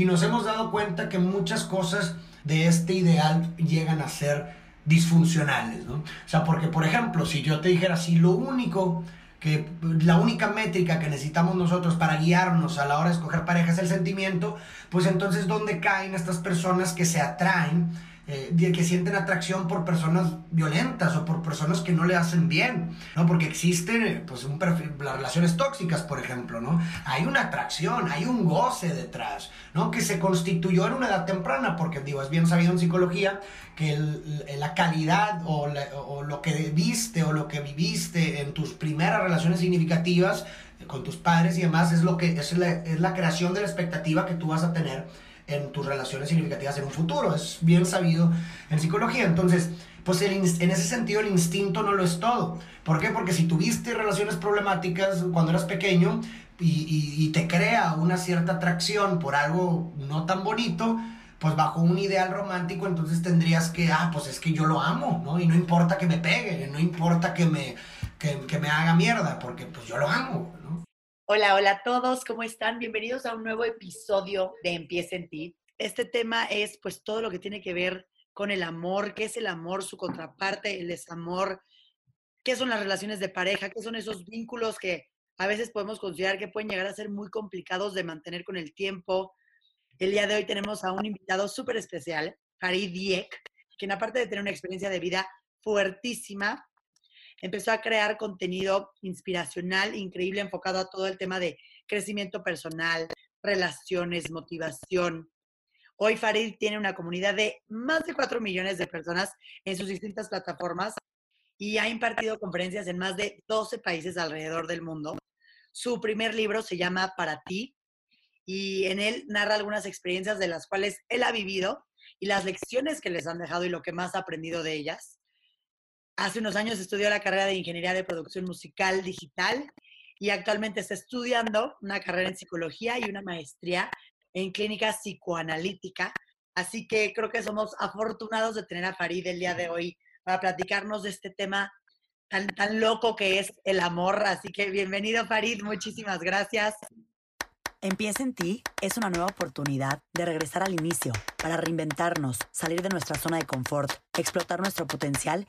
y nos hemos dado cuenta que muchas cosas de este ideal llegan a ser disfuncionales, ¿no? O sea, porque por ejemplo, si yo te dijera, si lo único que la única métrica que necesitamos nosotros para guiarnos a la hora de escoger pareja es el sentimiento, pues entonces ¿dónde caen estas personas que se atraen eh, que sienten atracción por personas violentas o por personas que no le hacen bien, ¿no? Porque existen, pues, un perfil, las relaciones tóxicas, por ejemplo, ¿no? Hay una atracción, hay un goce detrás, ¿no? Que se constituyó en una edad temprana, porque, digo, es bien sabido en psicología que la calidad o, o lo que viste o lo que viviste en tus primeras relaciones significativas eh, con tus padres y demás es lo que es la, es la creación de la expectativa que tú vas a tener en tus relaciones significativas en un futuro. Es bien sabido en psicología. Entonces, pues en ese sentido el instinto no lo es todo. ¿Por qué? Porque si tuviste relaciones problemáticas cuando eras pequeño y, te crea una cierta atracción por algo no tan bonito, pues bajo un ideal romántico, entonces tendrías que, ah, pues es que yo lo amo, ¿no? Y no importa que me pegue, no importa que me, que, que me haga mierda, porque pues yo lo amo, ¿no? Hola, hola a todos, ¿cómo están? Bienvenidos a un nuevo episodio de Empieza en ti. Este tema es pues todo lo que tiene que ver con el amor, qué es el amor, su contraparte, el desamor, qué son las relaciones de pareja, qué son esos vínculos que a veces podemos considerar que pueden llegar a ser muy complicados de mantener con el tiempo. El día de hoy tenemos a un invitado súper especial, Farid Diek, quien aparte de tener una experiencia de vida fuertísima, empezó a crear contenido inspiracional, increíble, enfocado a todo el tema de crecimiento personal, relaciones, motivación. Hoy Farid tiene una comunidad de más de 4 millones de personas en sus distintas plataformas y ha impartido conferencias en más de 12 países alrededor del mundo. Su primer libro se llama Para ti y en él narra algunas experiencias de las cuales él ha vivido y las lecciones que les han dejado y lo que más ha aprendido de ellas. Hace unos años estudió la carrera de Ingeniería de Producción Musical Digital y actualmente está estudiando una carrera en psicología y una maestría en clínica psicoanalítica. Así que creo que somos afortunados de tener a Farid el día de hoy para platicarnos de este tema tan, tan loco que es el amor. Así que bienvenido Farid, muchísimas gracias. Empieza en ti es una nueva oportunidad de regresar al inicio para reinventarnos, salir de nuestra zona de confort, explotar nuestro potencial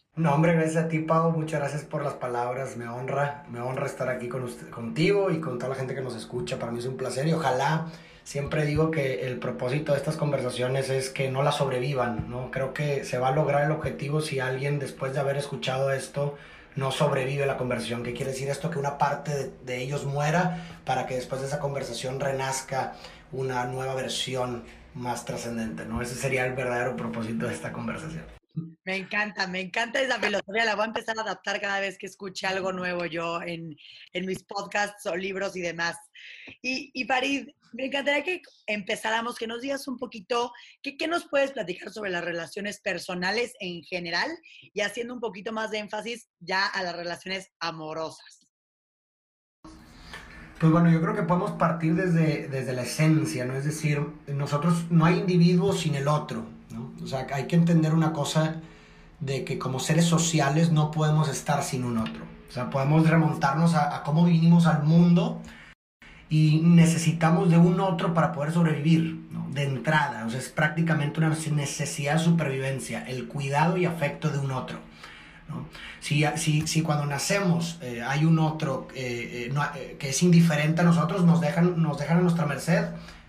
No, hombre, gracias a ti, Pau. Muchas gracias por las palabras. Me honra, me honra estar aquí con usted, contigo y con toda la gente que nos escucha. Para mí es un placer y ojalá, siempre digo que el propósito de estas conversaciones es que no las sobrevivan, ¿no? Creo que se va a lograr el objetivo si alguien después de haber escuchado esto no sobrevive la conversación. ¿Qué quiere decir esto? Que una parte de, de ellos muera para que después de esa conversación renazca una nueva versión más trascendente, ¿no? Ese sería el verdadero propósito de esta conversación. Me encanta, me encanta esa filosofía. La voy a empezar a adaptar cada vez que escuche algo nuevo yo en, en mis podcasts o libros y demás. Y, y, Farid, me encantaría que empezáramos, que nos digas un poquito, ¿qué, ¿qué nos puedes platicar sobre las relaciones personales en general y haciendo un poquito más de énfasis ya a las relaciones amorosas? Pues bueno, yo creo que podemos partir desde, desde la esencia, ¿no? Es decir, nosotros no hay individuo sin el otro, O sea, hay que entender una cosa de que como seres sociales no podemos estar sin un otro. O sea, podemos remontarnos a, cómo vinimos al mundo y necesitamos de un otro para poder sobrevivir. De entrada, o sea, es prácticamente una necesidad de supervivencia, el cuidado y afecto de un otro. ¿no? Si, si, si, cuando nacemos eh, hay un otro eh, eh, que es indiferente a nosotros, nos dejan, nos dejan a nuestra merced,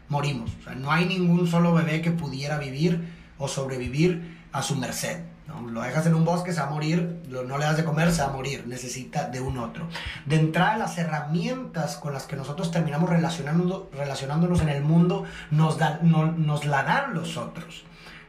morimos. O sea, no hay ningún solo bebé que pudiera vivir o sobrevivir a su merced. ¿no? Lo dejas en un bosque, se va a morir, no le das de comer, se va a morir, necesita de un otro. De entrada, las herramientas con las que nosotros terminamos relacionando, relacionándonos en el mundo nos, dan, nos la dan los otros.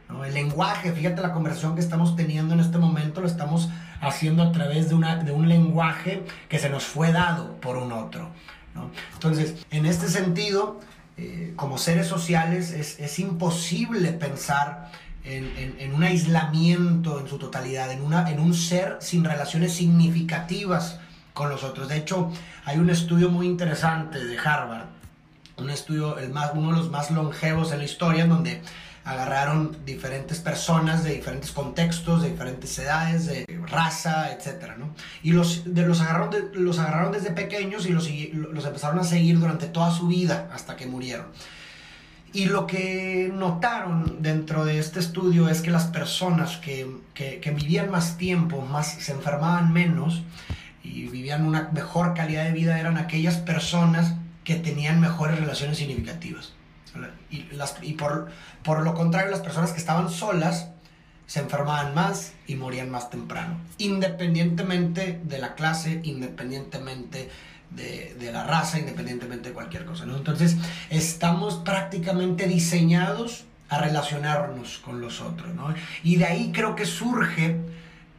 ¿no? El lenguaje, fíjate la conversación que estamos teniendo en este momento, lo estamos haciendo a través de, una, de un lenguaje que se nos fue dado por un otro. ¿no? Entonces, en este sentido, eh, como seres sociales es, es imposible pensar en, un aislamiento en su totalidad, en, una, en un ser sin relaciones significativas con los otros. De hecho, hay un estudio muy interesante de Harvard, un estudio, el más, uno de los más longevos en la historia, en donde agarraron diferentes personas de diferentes contextos, de diferentes edades, de raza, etc. ¿no? Y los, de, los, agarraron los agarraron desde pequeños y los, los empezaron a seguir durante toda su vida hasta que murieron. Y lo que notaron dentro de este estudio es que las personas que, que, vivían más tiempo, más, se enfermaban menos y vivían una mejor calidad de vida eran aquellas personas que tenían mejores relaciones significativas. Y, las, y por, por lo contrario, las personas que estaban solas se enfermaban más y morían más temprano, independientemente de la clase, independientemente de, la raza, independientemente de cualquier cosa. ¿no? Entonces, estamos prácticamente diseñados a relacionarnos con los otros. ¿no? Y de ahí creo que surge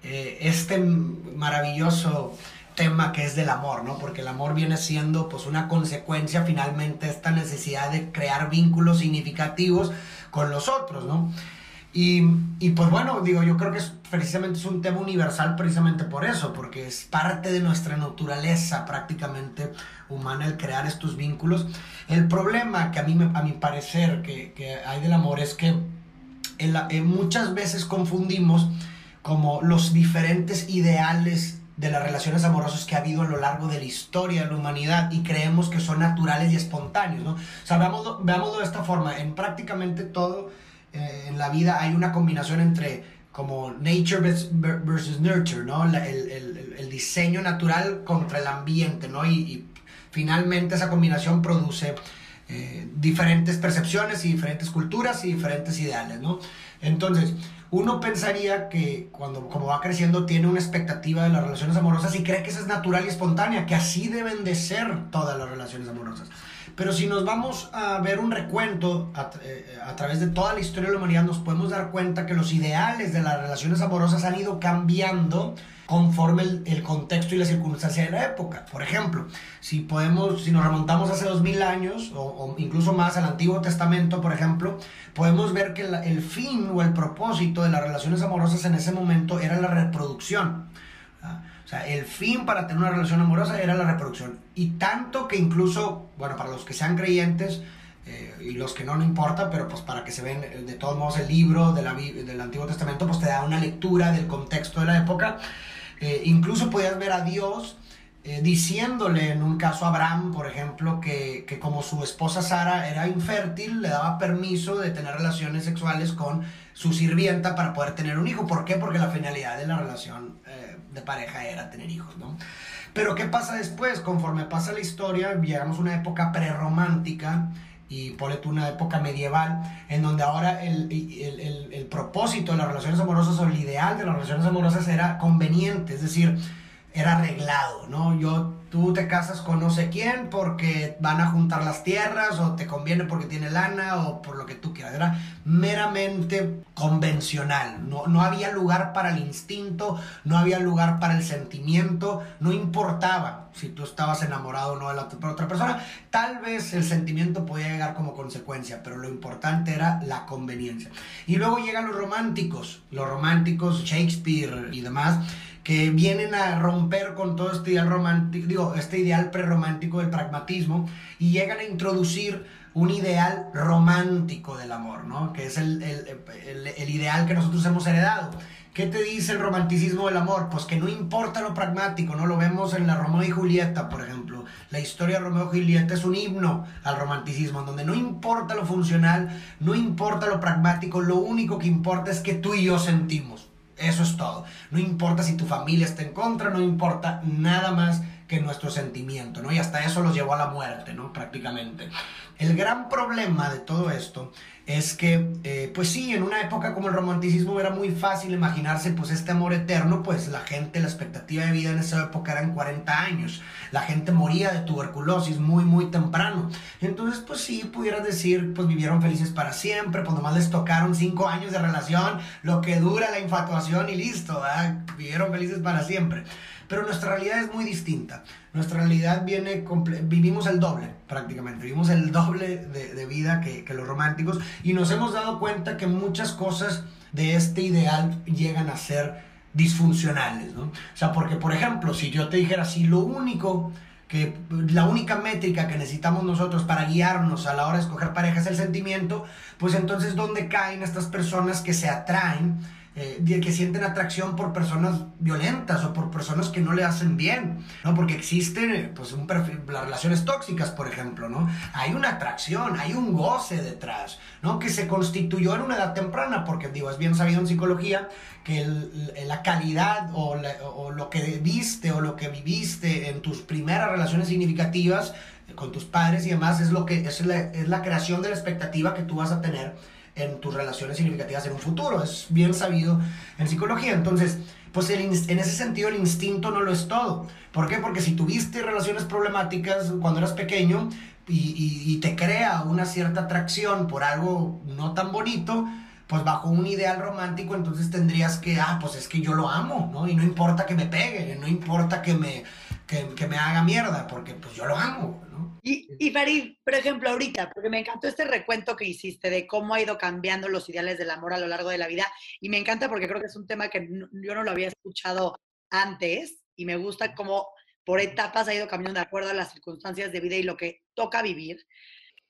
eh, este maravilloso tema que es del amor, ¿no? Porque el amor viene siendo pues una consecuencia finalmente esta necesidad de crear vínculos significativos con los otros, ¿no? Y, y, pues bueno, digo, yo creo que es, precisamente es un tema universal precisamente por eso, porque es parte de nuestra naturaleza prácticamente humana el crear estos vínculos. El problema que a mí, a mi parecer, que, que hay del amor es que eh, muchas veces confundimos como los diferentes ideales de las relaciones amorosas que ha habido a lo largo de la historia de la humanidad y creemos que son naturales y espontáneos, ¿no? O sea, veámoslo, de esta forma, en prácticamente todo eh, en la vida hay una combinación entre como nature versus nurture, ¿no? el, el, el, diseño natural contra el ambiente, ¿no? Y, finalmente esa combinación produce eh, diferentes percepciones y diferentes culturas y diferentes ideales, ¿no? Entonces, uno pensaría que cuando como va creciendo tiene una expectativa de las relaciones amorosas y cree que eso es natural y espontánea, que así deben de ser todas las relaciones amorosas. Pero si nos vamos a ver un recuento a, eh, a, través de toda la historia de la humanidad, nos podemos dar cuenta que los ideales de las relaciones amorosas han ido cambiando conforme el, el, contexto y la circunstancia de la época. Por ejemplo, si podemos, si nos remontamos hace dos mil años o, o, incluso más al Antiguo Testamento, por ejemplo, podemos ver que la, el fin o el propósito de las relaciones amorosas en ese momento era la reproducción. ¿ah? O sea, el fin para tener una relación amorosa era la reproducción. Y tanto que incluso, bueno, para los que sean creyentes, eh, y los que no, no importa, pero pues para que se ven de todos modos el libro de la, del Antiguo Testamento, pues te da una lectura del contexto de la época. Eh, incluso podías ver a Dios eh, diciéndole en un caso a Abraham, por ejemplo, que, que, como su esposa Sara era infértil, le daba permiso de tener relaciones sexuales con su sirvienta para poder tener un hijo. ¿Por qué? Porque la finalidad de la relación eh, de pareja era tener hijos, ¿no? Pero ¿qué pasa después? Conforme pasa la historia, llegamos a una época prerromántica y por una época medieval, en donde ahora el, el, el, el, propósito de las relaciones amorosas o el ideal de las relaciones amorosas era conveniente, es decir, era arreglado, ¿no? Yo, tú te casas con no sé quién porque van a juntar las tierras o te conviene porque tiene lana o por lo que tú quieras, era meramente convencional, no, no había lugar para el instinto, no había lugar para el sentimiento, no importaba si tú estabas enamorado o no de la otra persona. Tal vez el sentimiento podía llegar como consecuencia, pero lo importante era la conveniencia. Y luego llegan los románticos, los románticos, Shakespeare y demás, que vienen a romper con todo este ideal romántico, digo, este ideal prerromántico del pragmatismo y llegan a introducir un ideal romántico del amor, ¿no? Que es el, el, el, ideal que nosotros hemos heredado. ¿Qué te dice el romanticismo del amor? Pues que no importa lo pragmático, ¿no? Lo vemos en la Romeo y Julieta, por ejemplo. La historia de Romeo y Julieta es un himno al romanticismo, en donde no importa lo funcional, no importa lo pragmático, lo único que importa es que tú y yo sentimos. Eso es todo. No importa si tu familia está en contra, no importa nada más que nuestro sentimiento, ¿no? Y hasta eso los llevó a la muerte, ¿no? Prácticamente. El gran problema de todo esto es que, eh, pues sí, en una época como el romanticismo era muy fácil imaginarse pues este amor eterno, pues la gente, la expectativa de vida en esa época eran 40 años, la gente moría de tuberculosis muy, muy temprano, entonces pues sí, pudieras decir, pues vivieron felices para siempre, pues nomás les tocaron 5 años de relación, lo que dura la infatuación y listo, ¿verdad? vivieron felices para siempre. Pero nuestra realidad es muy distinta. Nuestra realidad viene, vivimos el doble prácticamente, vivimos el doble de, de vida que, que, los románticos. Y nos hemos dado cuenta que muchas cosas de este ideal llegan a ser disfuncionales, ¿no? O sea, porque, por ejemplo, si yo te dijera, si lo único que la única métrica que necesitamos nosotros para guiarnos a la hora de escoger pareja es el sentimiento, pues entonces ¿dónde caen estas personas que se atraen eh, que sienten atracción por personas violentas o por personas que no le hacen bien, ¿no? Porque existen, pues, un perfil, las relaciones tóxicas, por ejemplo, ¿no? Hay una atracción, hay un goce detrás, ¿no? Que se constituyó en una edad temprana, porque, digo, es bien sabido en psicología que la calidad o, o lo que viste o lo que viviste en tus primeras relaciones significativas con tus padres y demás es lo que es la, es la creación de la expectativa que tú vas a tener en tus relaciones significativas en un futuro. Es bien sabido en psicología. Entonces, pues en ese sentido el instinto no lo es todo. ¿Por qué? Porque si tuviste relaciones problemáticas cuando eras pequeño y, te crea una cierta atracción por algo no tan bonito, pues bajo un ideal romántico, entonces tendrías que, ah, pues es que yo lo amo, ¿no? Y no importa que me pegue, no importa que me, que me haga mierda, porque pues yo lo amo, ¿no? Y, y Farid, por ejemplo, ahorita, porque me encantó este recuento que hiciste de cómo ha ido cambiando los ideales del amor a lo largo de la vida, y me encanta porque creo que es un tema que yo no lo había escuchado antes, y me gusta cómo por etapas ha ido cambiando de acuerdo a las circunstancias de vida y lo que toca vivir.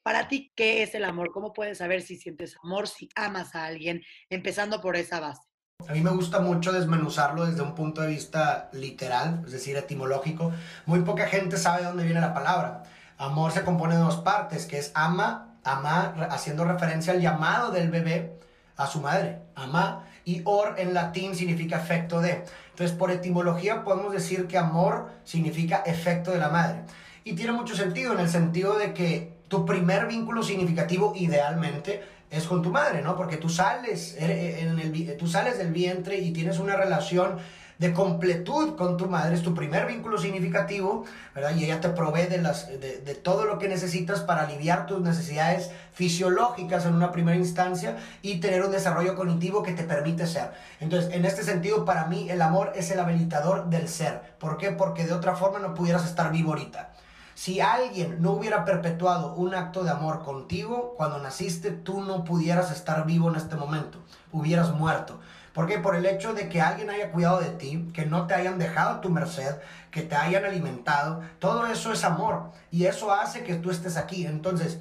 Para ti, ¿qué es el amor? ¿Cómo puedes saber si sientes amor, si amas a alguien? Empezando por esa base. A mí me gusta mucho desmenuzarlo desde un punto de vista literal, es decir, etimológico. Muy poca gente sabe de dónde viene la palabra. Amor se compone de dos partes, que es ama, ama, haciendo referencia al llamado del bebé a su madre, ama, y or en latín significa efecto de. Entonces, por etimología podemos decir que amor significa efecto de la madre. Y tiene mucho sentido en el sentido de que tu primer vínculo significativo idealmente es con tu madre, ¿no? Porque tú sales, eh, en el, tú sales del vientre y tienes una relación de completud con tu madre, es tu primer vínculo significativo, ¿verdad? Y ella te provee de, las, de, de, todo lo que necesitas para aliviar tus necesidades fisiológicas en una primera instancia y tener un desarrollo cognitivo que te permite ser. Entonces, en este sentido, para mí el amor es el habilitador del ser. ¿Por qué? Porque de otra forma no pudieras estar vivo ahorita. Si alguien no hubiera perpetuado un acto de amor contigo, cuando naciste, tú no pudieras estar vivo en este momento, hubieras muerto. Porque por el hecho de que alguien haya cuidado de ti, que no te hayan dejado a tu merced, que te hayan alimentado, todo eso es amor y eso hace que tú estés aquí. Entonces,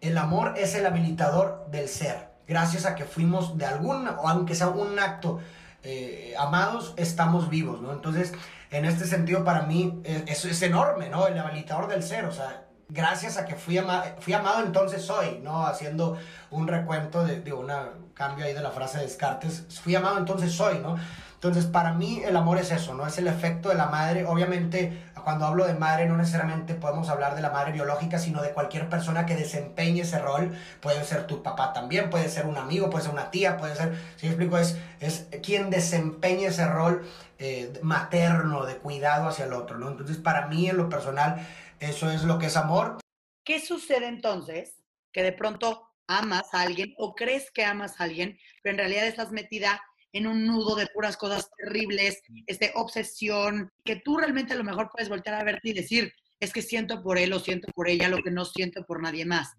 el amor es el habilitador del ser. Gracias a que fuimos de algún, o aunque sea un acto eh, amados, estamos vivos, ¿no? Entonces, en este sentido, para mí, eh, eso es enorme, ¿no? El habilitador del ser, o sea, gracias a que fui, fui amado, entonces soy, ¿no? Haciendo un recuento de, de un cambio ahí de la frase de Descartes, fui amado, entonces soy, ¿no? Entonces, para mí el amor es eso, ¿no? Es el efecto de la madre. Obviamente, cuando hablo de madre, no necesariamente podemos hablar de la madre biológica, sino de cualquier persona que desempeñe ese rol. Puede ser tu papá también, puede ser un amigo, puede ser una tía, puede ser, si explico, es, es quien desempeñe ese rol eh, materno, de cuidado hacia el otro, ¿no? Entonces, para mí, en lo personal, eso es lo que es amor. ¿Qué sucede entonces? Que de pronto amas a alguien o crees que amas a alguien, pero en realidad estás metida en un nudo de puras cosas terribles, este, obsesión, que tú realmente a lo mejor puedes voltear a verte y decir, es que siento por él o siento por ella lo que no siento por nadie más.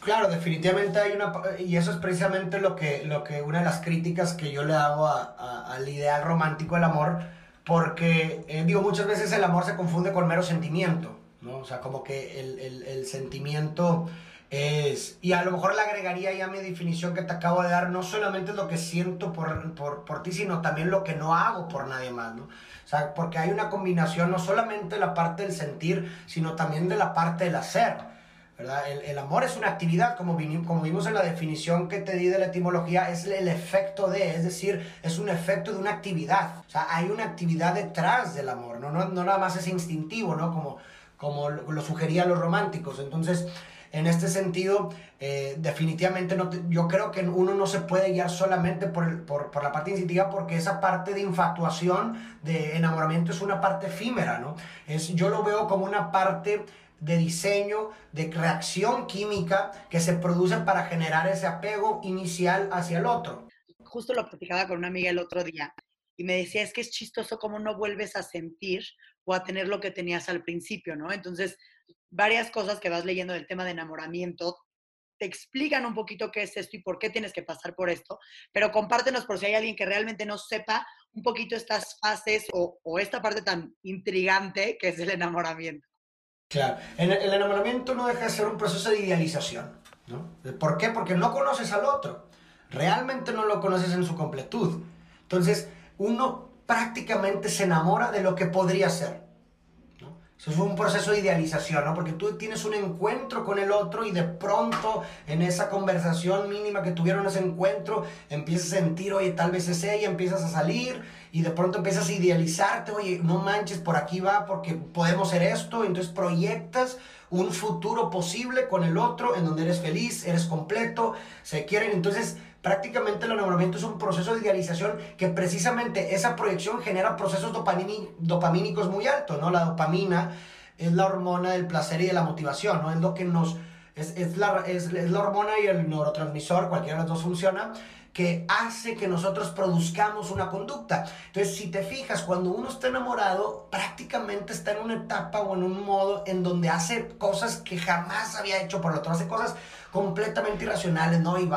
Claro, definitivamente hay una, y eso es precisamente lo que, lo que una de las críticas que yo le hago a, al ideal romántico del amor, porque eh, digo, muchas veces el amor se confunde con mero sentimiento, ¿no? O sea, como que el, el, el sentimiento es, y a lo mejor le agregaría ya mi definición que te acabo de dar, no solamente lo que siento por, por, por, ti, sino también lo que no hago por nadie más, ¿no? O sea, porque hay una combinación no solamente de la parte del sentir, sino también de la parte del hacer, ¿verdad? El, el amor es una actividad, como, como vimos en la definición que te di de la etimología, es el efecto de, es decir, es un efecto de una actividad. O sea, hay una actividad detrás del amor, ¿no? No, no nada más es instintivo, ¿no? Como, como lo sugerían los románticos. Entonces, en este sentido, eh, definitivamente no yo creo que uno no se puede guiar solamente por, por, por, la parte instintiva porque esa parte de infatuación, de enamoramiento es una parte efímera, ¿no? Es, yo lo veo como una parte de diseño, de reacción química que se produce para generar ese apego inicial hacia el otro. Justo lo platicaba con una amiga el otro día y me decía, es que es chistoso cómo no vuelves a sentir o a tener lo que tenías al principio, ¿no? Entonces, varias cosas que vas leyendo del tema de enamoramiento te explican un poquito qué es esto y por qué tienes que pasar por esto, pero compártenos por si hay alguien que realmente no sepa un poquito estas fases o, esta parte tan intrigante que es el enamoramiento. Claro, el, el enamoramiento no deja de ser un proceso de idealización, ¿no? ¿Por qué? Porque no conoces al otro, realmente no lo conoces en su completud. Entonces, uno prácticamente se enamora de lo que podría ser. Eso es un proceso de idealización, ¿no? Porque tú tienes un encuentro con el otro y de pronto en esa conversación mínima que tuvieron ese encuentro, empiezas a sentir, oye, tal vez es ella, empiezas a salir y de pronto empiezas a idealizarte, oye, no manches, por aquí va porque podemos ser esto, entonces proyectas un futuro posible con el otro en donde eres feliz, eres completo, se quieren, entonces prácticamente el enamoramiento es un proceso de idealización que precisamente esa proyección genera procesos dopamínicos muy altos, ¿no? La dopamina es la hormona del placer y de la motivación, ¿no? Es lo que nos... Es, es, la, es, es la hormona y el neurotransmisor, cualquiera de los dos funciona, que hace que nosotros produzcamos una conducta. Entonces, si te fijas, cuando uno está enamorado, prácticamente está en una etapa o en un modo en donde hace cosas que jamás había hecho por el otro, hace cosas completamente irracionales, ¿no? Y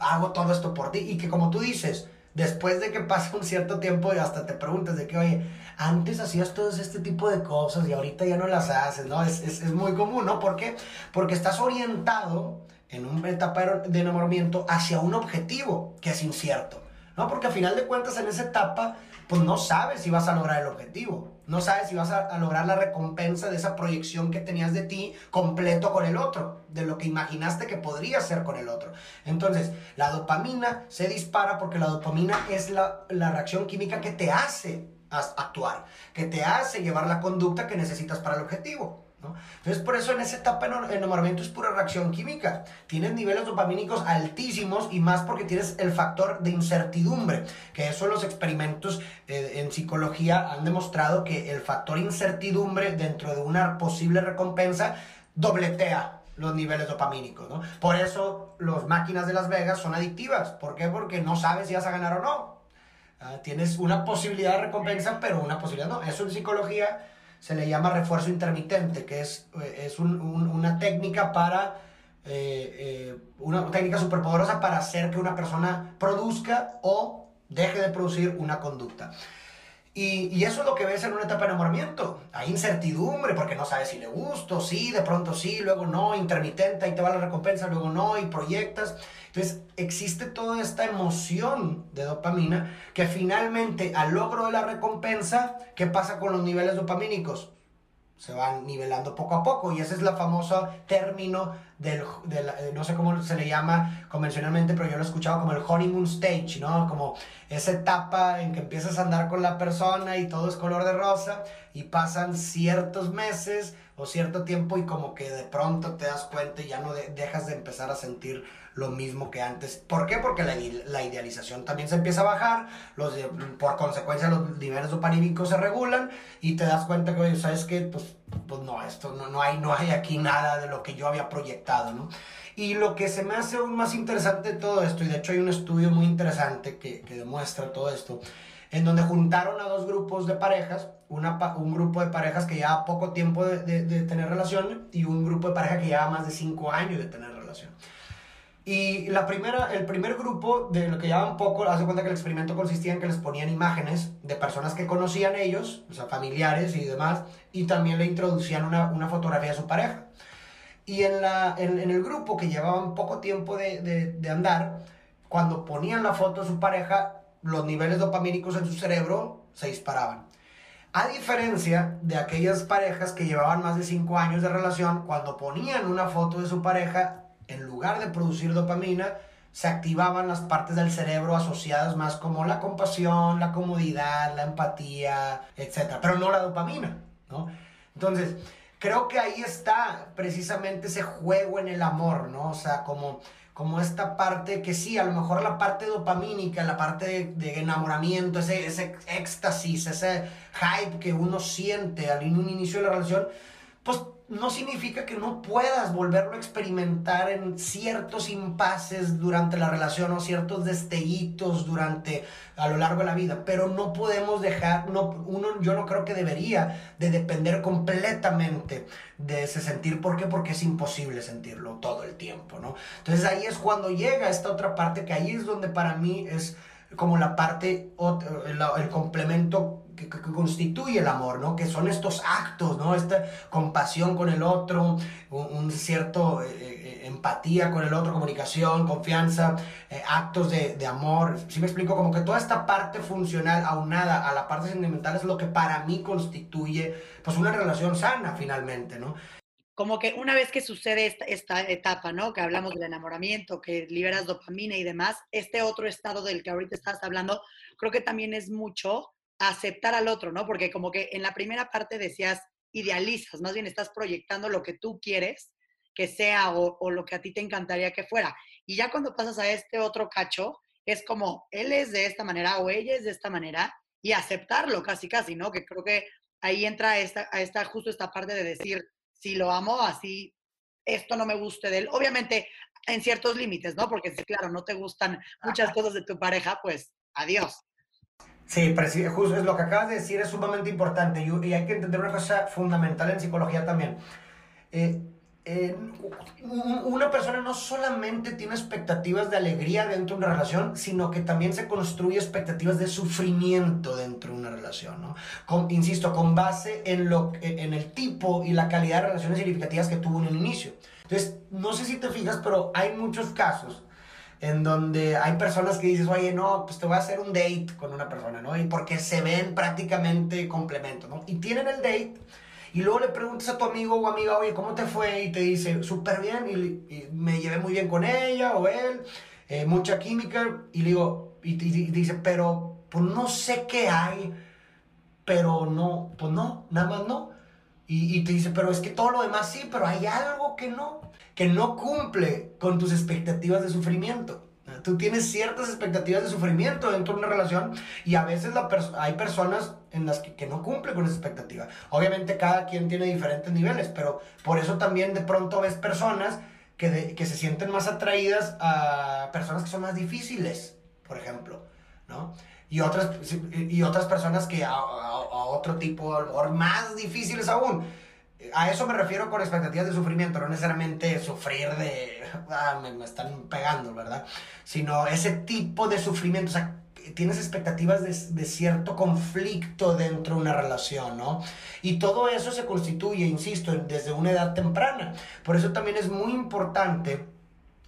hago todo esto por ti. Y que como tú dices, después de que pasa un cierto tiempo y hasta te preguntas de que, oye, antes hacías todo este tipo de cosas y ahorita ya no las haces, ¿no? Es, es, es muy común, ¿no? ¿Por qué? Porque estás orientado en una etapa de enamoramiento hacia un objetivo que es incierto, ¿no? Porque al final de cuentas en esa etapa, pues no sabes si vas a lograr el objetivo, no sabes si vas a, lograr la recompensa de esa proyección que tenías de ti completo con el otro, de lo que imaginaste que podría ser con el otro. Entonces, la dopamina se dispara porque la dopamina es la, la reacción química que te hace actuar, que te hace llevar la conducta que necesitas para el objetivo. Entonces, por eso en esa etapa de enamoramiento es pura reacción química. Tienes niveles dopamínicos altísimos y más porque tienes el factor de incertidumbre, que eso los experimentos eh, en psicología han demostrado que el factor incertidumbre dentro de una posible recompensa dobletea los niveles dopamínicos, ¿no? Por eso las máquinas de Las Vegas son adictivas. ¿Por qué? Porque no sabes si vas a ganar o no. Ah, tienes una posibilidad de recompensa, pero una posibilidad no. Eso en psicología se le llama refuerzo intermitente, que es, eh, es una técnica para, eh, eh, una técnica superpoderosa para hacer que una persona produzca o deje de producir una conducta. Y, y, eso es lo que ves en una etapa de enamoramiento. Hay incertidumbre porque no sabes si le gusto, sí, de pronto sí, luego no, intermitente, ahí te va la recompensa, luego no, y proyectas. Entonces, existe toda esta emoción de dopamina que finalmente al logro de la recompensa, ¿qué pasa con los niveles dopamínicos? Se van nivelando poco a poco y ese es la famosa término del, eh, no sé cómo se le llama convencionalmente, pero yo lo he escuchado como el honeymoon stage, ¿no? Como esa etapa en que empiezas a andar con la persona y todo es color de rosa y pasan ciertos meses o cierto tiempo y como que de pronto te das cuenta y ya no dejas de empezar a sentir lo mismo que antes. ¿Por qué? Porque la, la idealización también se empieza a bajar, los, por consecuencia los niveles dopanímicos se regulan y te das cuenta que, ¿sabes qué? Pues, pues no, esto no, no, hay, no hay aquí nada de lo que yo había proyectado, ¿no? Y lo que se me hace aún más interesante de todo esto, y de hecho hay un estudio muy interesante que, que demuestra todo esto, en donde juntaron a dos grupos de parejas, una, un grupo de parejas que lleva poco tiempo de, de, de tener relación y un grupo de parejas que lleva más de cinco años de tener. Y la primera, el primer grupo, de lo que llaman poco, hace cuenta que el experimento consistía en que les ponían imágenes de personas que conocían ellos, o sea, familiares y demás, y también le introducían una, una fotografía de su pareja. Y en, la, en, en, el grupo que llevaban poco tiempo de, de, de, andar, cuando ponían la foto de su pareja, los niveles dopamínicos en su cerebro se disparaban. A diferencia de aquellas parejas que llevaban más de 5 años de relación, cuando ponían una foto de su pareja, en lugar de producir dopamina, se activaban las partes del cerebro asociadas más como la compasión, la comodidad, la empatía, etc. Pero no la dopamina, ¿no? Entonces, creo que ahí está precisamente ese juego en el amor, ¿no? O sea, como, como esta parte que sí, a lo mejor la parte dopamínica, la parte de, enamoramiento, ese, ese éxtasis, ese hype que uno siente al inicio de la relación, pues no significa que no puedas volverlo a experimentar en ciertos impases durante la relación o ciertos destellitos durante a lo largo de la vida, pero no podemos dejar, no, uno, yo no creo que debería de depender completamente de ese sentir. ¿Por qué? Porque es imposible sentirlo todo el tiempo, ¿no? Entonces ahí es cuando llega esta otra parte, que ahí es donde para mí es como la parte, el complemento que, constituye el amor, ¿no? Que son estos actos, ¿no? Esta compasión con el otro, un, cierto eh, eh, empatía con el otro, comunicación, confianza, eh, actos de, de, amor. Si me explico, como que toda esta parte funcional aunada a la parte sentimental es lo que para mí constituye, pues, una relación sana finalmente, ¿no? Como que una vez que sucede esta, esta etapa, ¿no? Que hablamos del enamoramiento, que liberas dopamina y demás, este otro estado del que ahorita estás hablando, creo que también es mucho aceptar al otro, ¿no? Porque como que en la primera parte decías, idealizas, más bien estás proyectando lo que tú quieres que sea o, lo que a ti te encantaría que fuera. Y ya cuando pasas a este otro cacho, es como, él es de esta manera o ella es de esta manera y aceptarlo casi, casi, ¿no? Que creo que ahí entra esta, a esta, justo esta parte de decir, si lo amo así, esto no me guste de él. Obviamente en ciertos límites, ¿no? Porque si, claro, no te gustan muchas cosas de tu pareja, pues adiós. Sí, justo es lo que acabas de decir, es sumamente importante y, hay que entender una cosa fundamental en psicología también. Eh, una persona no solamente tiene expectativas de alegría dentro de una relación, sino que también se construye expectativas de sufrimiento dentro de una relación, ¿no? insisto, con base en, lo, en el tipo y la calidad de relaciones significativas que tuvo en el inicio. Entonces, no sé si te fijas, pero hay muchos casos en donde hay personas que dices, oye, no, pues te voy a hacer un date con una persona, ¿no? Y porque se ven prácticamente complementos, ¿no? Y tienen el date y luego le preguntas a tu amigo o amiga, oye, ¿cómo te fue? Y te dice, súper bien, y, me llevé muy bien con ella o él, eh, mucha química, y le digo, y, dice, pero pues no sé qué hay, pero no, pues no, nada más no. Y, y te dice, pero es que todo lo demás sí, pero hay algo que no que no cumple con tus expectativas de sufrimiento. Tú tienes ciertas expectativas de sufrimiento dentro de una relación y a veces la hay personas en las que, no cumplen con esa expectativa. Obviamente cada quien tiene diferentes niveles, pero por eso también de pronto ves personas que, que se sienten más atraídas a personas que son más difíciles, por ejemplo, ¿no? Y otras, y otras personas que a, a, otro tipo, a más difíciles aún a eso me refiero con expectativas de sufrimiento, no necesariamente sufrir de, ah, me, están pegando, ¿verdad? Sino ese tipo de sufrimiento, o sea, tienes expectativas de, cierto conflicto dentro de una relación, ¿no? Y todo eso se constituye, insisto, desde una edad temprana. Por eso también es muy importante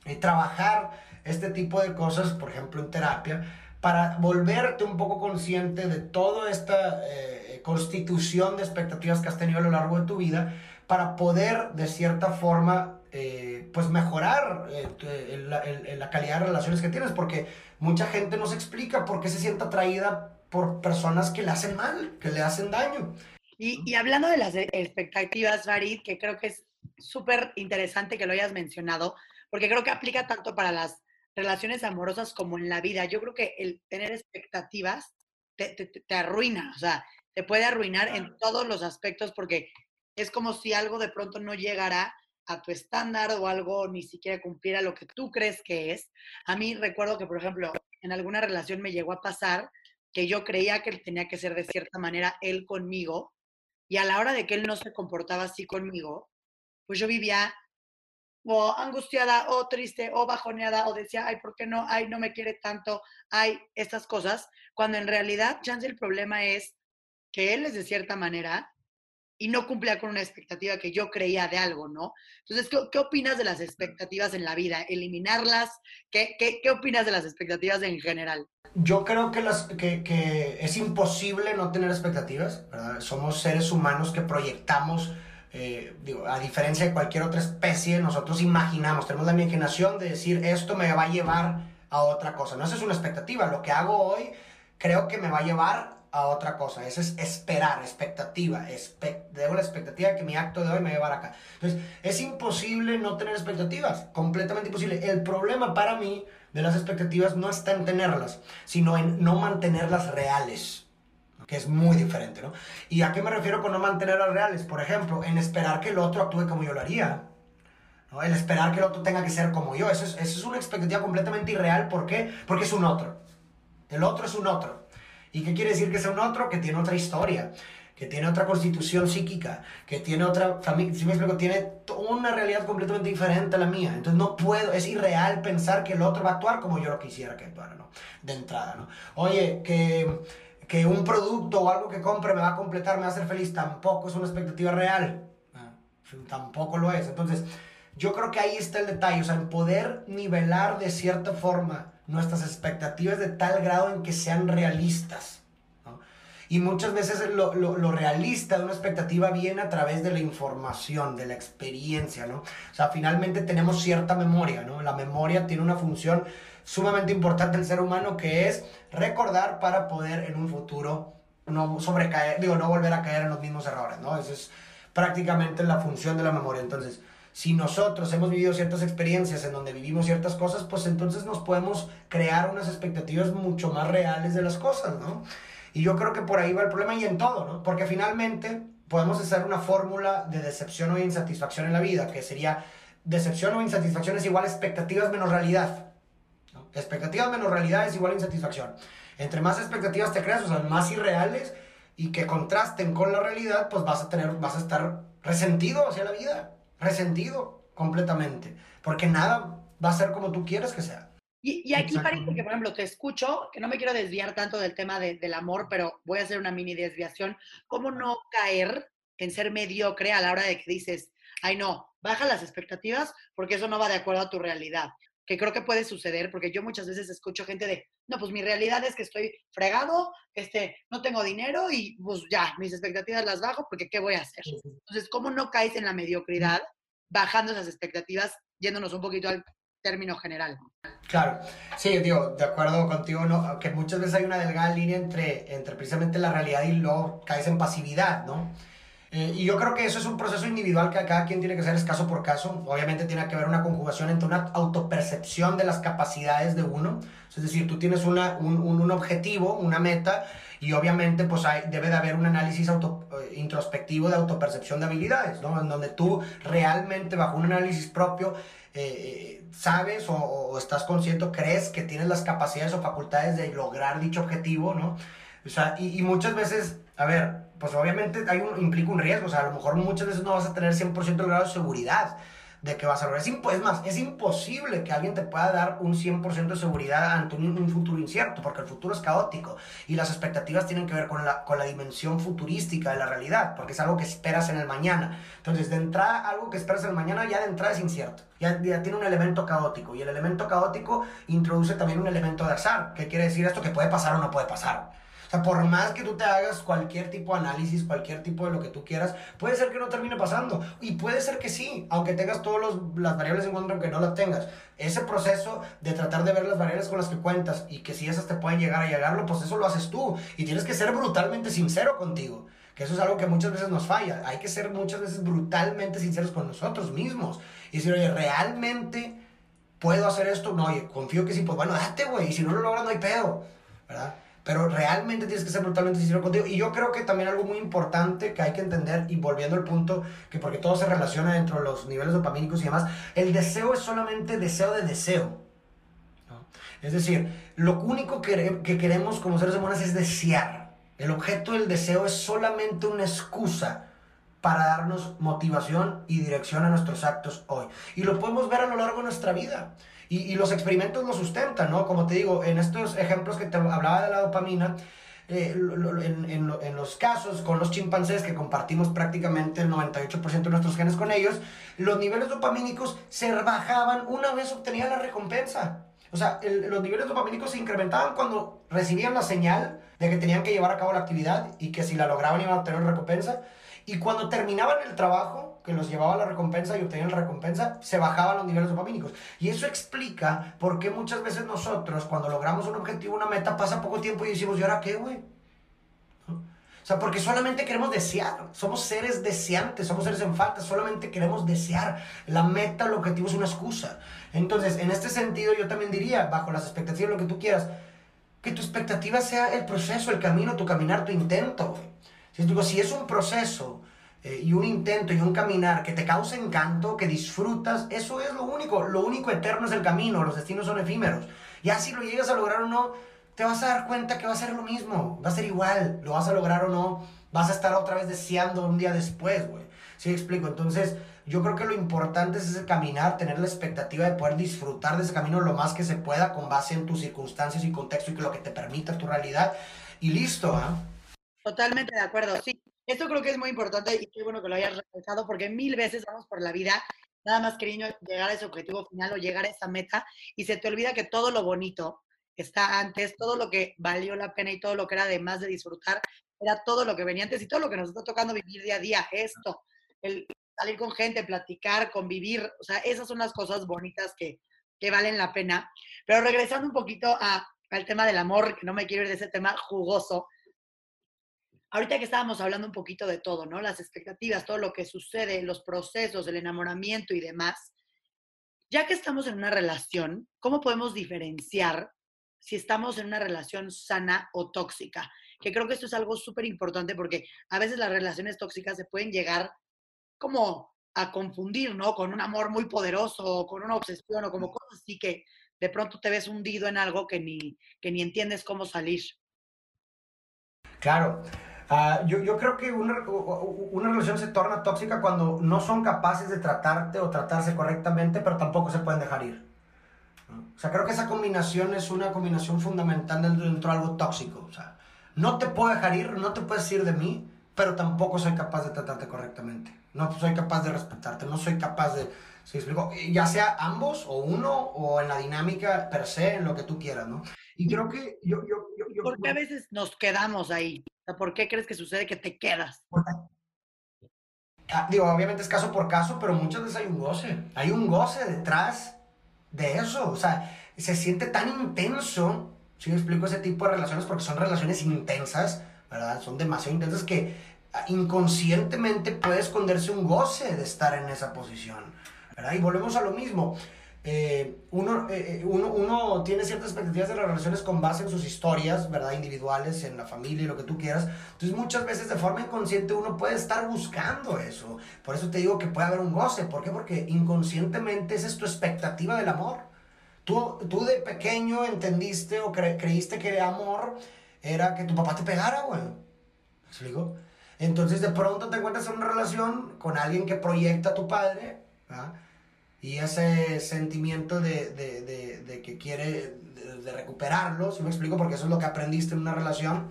eh, trabajar este tipo de cosas, por ejemplo, en terapia, para volverte un poco consciente de toda esta eh, constitución de expectativas que has tenido a lo largo de tu vida, para poder de cierta forma eh, pues mejorar eh, la, calidad de relaciones que tienes, porque mucha gente no se explica por qué se siente atraída por personas que le hacen mal, que le hacen daño. Y, y hablando de las expectativas, Farid, que creo que es súper interesante que lo hayas mencionado, porque creo que aplica tanto para las relaciones amorosas como en la vida. Yo creo que el tener expectativas te, te, arruina, o sea, te puede arruinar en todos los aspectos porque es como si algo de pronto no llegara a tu estándar o algo ni siquiera cumpliera lo que tú crees que es. A mí recuerdo que, por ejemplo, en alguna relación me llegó a pasar que yo creía que él tenía que ser de cierta manera él conmigo y a la hora de que él no se comportaba así conmigo, pues yo vivía o angustiada o triste o bajoneada o decía, ay, ¿por qué no? Ay, no me quiere tanto, ay, estas cosas, cuando en realidad, chance, el problema es que él es de cierta manera y no cumplía con una expectativa que yo creía de algo, ¿no? Entonces, ¿qué, opinas de las expectativas en la vida? ¿Eliminarlas? ¿Qué, qué, qué opinas de las expectativas en general? Yo creo que, las, que, que es imposible no tener expectativas, ¿verdad? Somos seres humanos que proyectamos eh, a diferencia de cualquier otra especie, nosotros imaginamos, tenemos la imaginación de decir esto me va a llevar a otra cosa. No, esa es una expectativa. Lo que hago hoy creo que me va a llevar a otra cosa. Eso es esperar, expectativa. Espe la expectativa de que mi acto de hoy me va acá. Entonces, es imposible no tener expectativas. Completamente imposible. El problema para mí de las expectativas no está en tenerlas, sino en no mantenerlas reales. Que es muy diferente, ¿no? ¿Y a qué me refiero con no mantenerlas reales? Por ejemplo, en esperar que el otro actúe como yo lo haría. ¿no? El esperar que el otro tenga que ser como yo. Eso es, eso es una expectativa completamente irreal. ¿Por qué? Porque es un otro. El otro es un otro. ¿Y qué quiere decir que es un otro? Que tiene otra historia, que tiene otra constitución psíquica, que tiene otra familia, si me explico, tiene una realidad completamente diferente a la mía. Entonces no puedo, es irreal pensar que el otro va a actuar como yo lo quisiera que actuara, ¿no? De entrada, ¿no? Oye, que, que un producto o algo que compre me va a completar, me va a hacer feliz, tampoco es una expectativa real. Tampoco lo es. Entonces, yo creo que ahí está el detalle, o sea, en poder nivelar de cierta forma nuestras expectativas de tal grado en que sean realistas. Y muchas veces lo, lo, realista de una expectativa viene a través de la información, de la experiencia, ¿no? O sea, finalmente tenemos cierta memoria, ¿no? La memoria tiene una función sumamente importante del ser humano que es recordar para poder en un futuro no sobrecaer, digo, no volver a caer en los mismos errores, ¿no? Esa es prácticamente la función de la memoria. Entonces, si nosotros hemos vivido ciertas experiencias en donde vivimos ciertas cosas, pues entonces nos podemos crear unas expectativas mucho más reales de las cosas, ¿no? Y yo creo que por ahí va el problema y en todo, ¿no? Porque finalmente podemos hacer una fórmula de decepción o insatisfacción en la vida, que sería decepción o insatisfacción es igual a expectativas menos realidad. Expectativas menos realidad es igual a insatisfacción. Entre más expectativas te creas, o sea, más irreales y que contrasten con la realidad, pues vas a tener, vas a estar resentido hacia la vida resentido completamente, porque nada va a ser como tú quieres que sea. Y, aquí parece que, por ejemplo, te escucho, que no me quiero desviar tanto del tema del amor, pero voy a hacer una mini desviación. ¿Cómo no caer en ser mediocre a la hora de que dices, ay no, baja las expectativas porque eso no va de acuerdo a tu realidad? Que creo que puede suceder porque yo muchas veces escucho gente de, no, pues mi realidad es que estoy fregado, este, no tengo dinero y pues ya, mis expectativas las bajo porque ¿qué voy a hacer? Entonces, ¿cómo no caes en la mediocridad bajando esas expectativas, yéndonos un poquito al término general. Claro, sí, digo, de acuerdo contigo, ¿no? que muchas veces hay una delgada línea entre, entre precisamente la realidad y luego caes en pasividad, ¿no? Eh, y yo creo que eso es un proceso individual que cada quien tiene que hacer es caso por caso. Obviamente tiene que haber una conjugación entre una autopercepción de las capacidades de uno. Es decir, tú tienes una, un, un, objetivo, una meta, y obviamente pues hay, debe de haber un análisis auto, eh, introspectivo de autopercepción de habilidades, ¿no? En donde tú realmente bajo un análisis propio eh, sabes o, o, estás consciente, crees que tienes las capacidades o facultades de lograr dicho objetivo, ¿no? O sea, y, y muchas veces, a ver, pues obviamente hay un, implica un riesgo, o sea, a lo mejor muchas veces no vas a tener 100% el grado de seguridad de que vas a lograr. Es, es más, es imposible que alguien te pueda dar un 100% de seguridad ante un, futuro incierto, porque el futuro es caótico y las expectativas tienen que ver con la, con la dimensión futurística de la realidad, porque es algo que esperas en el mañana. Entonces, de entrada, algo que esperas en el mañana ya de entrada es incierto, ya, ya tiene un elemento caótico y el elemento caótico introduce también un elemento de azar, que quiere decir esto que puede pasar o no puede pasar por más que tú te hagas cualquier tipo de análisis, cualquier tipo de lo que tú quieras, puede ser que no termine pasando. Y puede ser que sí, aunque tengas todas las variables en cuenta, aunque no las tengas. Ese proceso de tratar de ver las variables con las que cuentas y que si esas te pueden llegar a llegarlo, pues eso lo haces tú. Y tienes que ser brutalmente sincero contigo. Que eso es algo que muchas veces nos falla. Hay que ser muchas veces brutalmente sinceros con nosotros mismos. Y decir, oye, realmente puedo hacer esto. No, oye, confío que sí, pues bueno, date, güey. Y si no lo logras, no hay pedo. ¿Verdad? Pero realmente tienes que ser brutalmente sincero contigo. Y yo creo que también algo muy importante que hay que entender, y volviendo al punto, que porque todo se relaciona dentro de los niveles dopamínicos y demás, el deseo es solamente deseo de deseo. Es decir, lo único que, que queremos como seres humanos es desear. El objeto del deseo es solamente una excusa para darnos motivación y dirección a nuestros actos hoy. Y lo podemos ver a lo largo de nuestra vida. Y, los experimentos lo sustentan, ¿no? Como te digo, en estos ejemplos que te hablaba de la dopamina, eh, en, en, los casos con los chimpancés que compartimos prácticamente el 98% de nuestros genes con ellos, los niveles dopamínicos se bajaban una vez obtenían la recompensa. O sea, los niveles dopamínicos se incrementaban cuando recibían la señal de que tenían que llevar a cabo la actividad y que si la lograban iban a obtener recompensa. Y cuando terminaban el trabajo, que los llevaba a la recompensa y obtenían la recompensa, se bajaban los niveles dopamínicos. Y eso explica por qué muchas veces nosotros, cuando logramos un objetivo, una meta, pasa poco tiempo y decimos, ¿y ahora qué, güey? O sea, porque solamente queremos desear. Somos seres deseantes, somos seres en falta, solamente queremos desear. La meta, el objetivo es una excusa. Entonces, en este sentido, yo también diría, bajo las expectativas, lo que tú quieras, que tu expectativa sea el proceso, el camino, tu caminar, tu intento. Si, si es un proceso eh, y un intento y un caminar que te causa encanto, que disfrutas, eso es lo único. Lo único eterno es el camino, los destinos son efímeros. Ya si lo llegas a lograr o no, te vas a dar cuenta que va a ser lo mismo, va a ser igual, lo vas a lograr o no, vas a estar otra vez deseando un día después, güey. ¿Sí explico? Entonces, yo creo que lo importante es ese caminar, tener la expectativa de poder disfrutar de ese camino lo más que se pueda con base en tus circunstancias y contexto y que lo que te permita tu realidad. Y listo, ¿ah? Totalmente de acuerdo, sí. Esto creo que es muy importante y qué bueno que lo hayas realizado porque mil veces vamos por la vida nada más queriendo llegar a ese objetivo final o llegar a esa meta y se te olvida que todo lo bonito está antes, todo lo que valió la pena y todo lo que era además de disfrutar, era todo lo que venía antes y todo lo que nos está tocando vivir día a día, esto, el salir con gente, platicar, convivir, o sea, esas son las cosas bonitas que, que valen la pena. Pero regresando un poquito a, al tema del amor, que no me quiero ir de ese tema jugoso, ahorita que estábamos hablando un poquito de todo, ¿no? Las expectativas, todo lo que sucede, los procesos, el enamoramiento y demás, ya que estamos en una relación, ¿cómo podemos diferenciar si estamos en una relación sana o tóxica? Que creo que esto es algo súper importante porque a veces las relaciones tóxicas se pueden llegar como a confundir, ¿no? Con un amor muy poderoso, con una obsesión o como cosas así que de pronto te ves hundido en algo que ni, que ni entiendes cómo salir. Claro. Ah, yo, yo, creo que una, una, relación se torna tóxica cuando no son capaces de tratarte o tratarse correctamente, pero tampoco se pueden dejar ir. O sea, creo que esa combinación es una combinación fundamental dentro, dentro de algo tóxico. O sea, no te puedo dejar ir, no te puedes ir de mí, pero tampoco soy capaz de tratarte correctamente. No soy capaz de respetarte, no soy capaz de... ¿Se explico? Ya sea ambos o uno o en la dinámica per se, en lo que tú quieras, ¿no? Y creo que yo... yo, yo, ¿Por qué a veces nos quedamos ahí? ¿Por qué crees que sucede que te quedas? Ah, digo, obviamente es caso por caso, pero muchas veces hay un goce. Hay un goce detrás de eso. O sea, se siente tan intenso, si me explico ese tipo de relaciones, porque son relaciones intensas, ¿verdad? Son demasiado intensas que inconscientemente puede esconderse un goce de estar en esa posición, ¿verdad? Y volvemos a lo mismo. Eh, uno, eh, eh, uno, uno, tiene ciertas expectativas de las relaciones con base en sus historias, ¿verdad? Individuales, en la familia y lo que tú quieras. Entonces muchas veces de forma inconsciente uno puede estar buscando eso. Por eso te digo que puede haber un goce. ¿Por qué? Porque inconscientemente esa es tu expectativa del amor. Tú, tú de pequeño entendiste o creíste que el amor era que tu papá te pegara, güey. ¿Me explico? Entonces de pronto te encuentras en una relación con alguien que proyecta a tu padre, y ese sentimiento de, de, de, de que quiere de, recuperarlo, si me explico, porque eso es lo que aprendiste en una relación,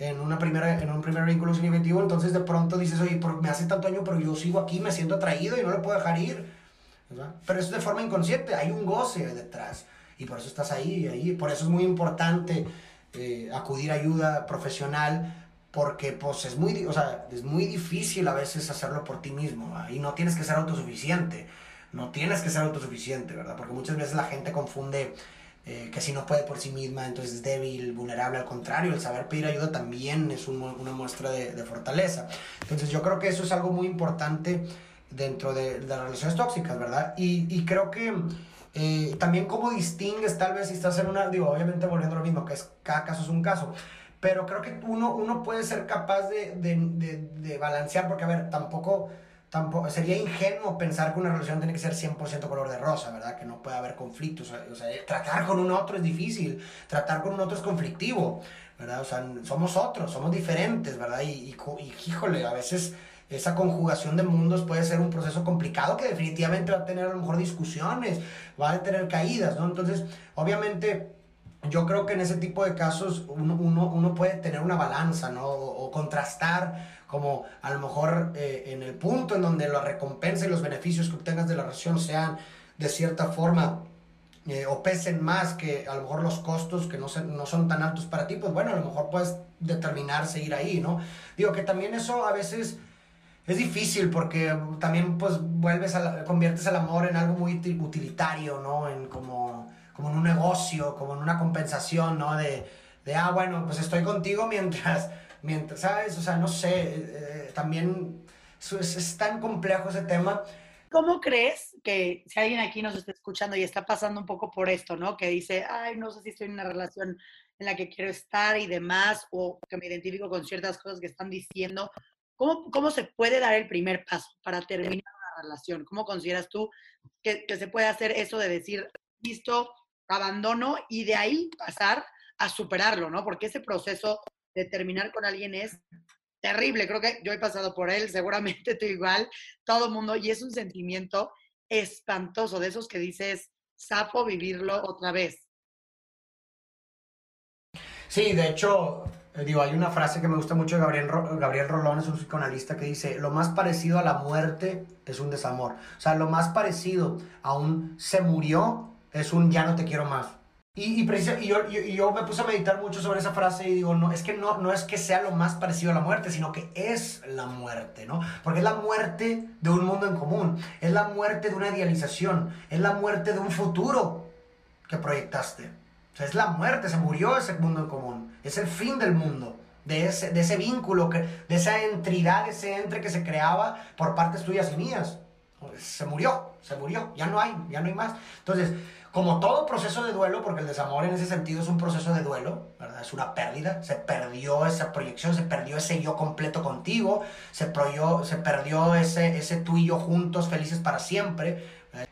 en, una primera, en un primer vínculo significativo, entonces de pronto dices, oye, me hace tanto año, pero yo sigo aquí, me siento atraído y no lo puedo dejar ir. Pero eso es de forma inconsciente, hay un goce detrás y por eso estás ahí, ahí. por eso es muy importante eh, acudir a ayuda profesional porque pues es muy, o sea, es muy difícil a veces hacerlo por ti mismo y no tienes que ser autosuficiente, no tienes que ser autosuficiente, ¿verdad? Porque muchas veces la gente confunde eh, que si no puede por sí misma, entonces es débil, vulnerable, al contrario, el saber pedir ayuda también es una muestra de, de, fortaleza. Entonces yo creo que eso es algo muy importante dentro de, de las relaciones tóxicas, ¿verdad? Y, creo que... Eh, también cómo distingues tal vez si estás en una, digo, obviamente volviendo a lo mismo, que es cada caso es un caso, pero creo que uno, uno puede ser capaz de, de, de, balancear, porque a ver, tampoco, tampoco, sería ingenuo pensar que una relación tiene que ser 100% color de rosa, ¿verdad? Que no puede haber conflictos, o sea, tratar con un otro es difícil, tratar con un otro es conflictivo, ¿verdad? O sea, somos otros, somos diferentes, ¿verdad? Y, y, y híjole, a veces esa conjugación de mundos puede ser un proceso complicado que definitivamente va a tener a lo mejor discusiones, va a tener caídas, ¿no? Entonces, obviamente yo creo que en ese tipo de casos uno, uno, puede tener una balanza, ¿no? O, contrastar, como a lo mejor eh, en el punto en donde la recompensa y los beneficios que obtengas de la relación sean de cierta forma eh, o pesen más que a lo mejor los costos que no, no son tan altos para ti, pues bueno, a lo mejor puedes determinar seguir ahí, ¿no? Digo que también eso a veces es difícil porque también pues vuelves a, conviertes el amor en algo muy utilitario, ¿no? En como como en un negocio, como en una compensación, ¿no? De, de ah, bueno, pues estoy contigo mientras, mientras ¿sabes? O sea, no sé, eh, eh, también es, es, tan complejo ese tema. ¿Cómo crees que si alguien aquí nos está escuchando y está pasando un poco por esto, ¿no? Que dice, ay, no sé si estoy en una relación en la que quiero estar y demás, o que me identifico con ciertas cosas que están diciendo, ¿cómo, cómo se puede dar el primer paso para terminar una relación? ¿Cómo consideras tú que, que se puede hacer eso de decir, listo, abandono y de ahí pasar a superarlo, ¿no? Porque ese proceso de terminar con alguien es terrible. Creo que yo he pasado por él, seguramente tú igual, todo el mundo, y es un sentimiento espantoso, de esos que dices, sapo vivirlo otra vez. Sí, de hecho, eh, digo, hay una frase que me gusta mucho de Gabriel, Gabriel Rolón, es un psicoanalista que dice, lo más parecido a la muerte es un desamor. O sea, lo más parecido a un se murió es un ya no te quiero más. Y, y, yo, yo, me puse a meditar mucho sobre esa frase y digo, no, es que no, no es que sea lo más parecido a la muerte, sino que es la muerte, ¿no? Porque es la muerte de un mundo en común, es la muerte de una idealización, es la muerte de un futuro que proyectaste. O sea, es la muerte, se murió ese mundo en común, es el fin del mundo. De ese, de ese vínculo, que, de esa entridad, ese entre que se creaba por partes tuyas y mías. Se murió, se murió, ya no hay, ya no hay más. Entonces, como todo proceso de duelo, porque el desamor en ese sentido es un proceso de duelo, ¿verdad? Es una pérdida, se perdió esa proyección, se perdió ese yo completo contigo, se, se perdió ese, ese tú y yo juntos, felices para siempre.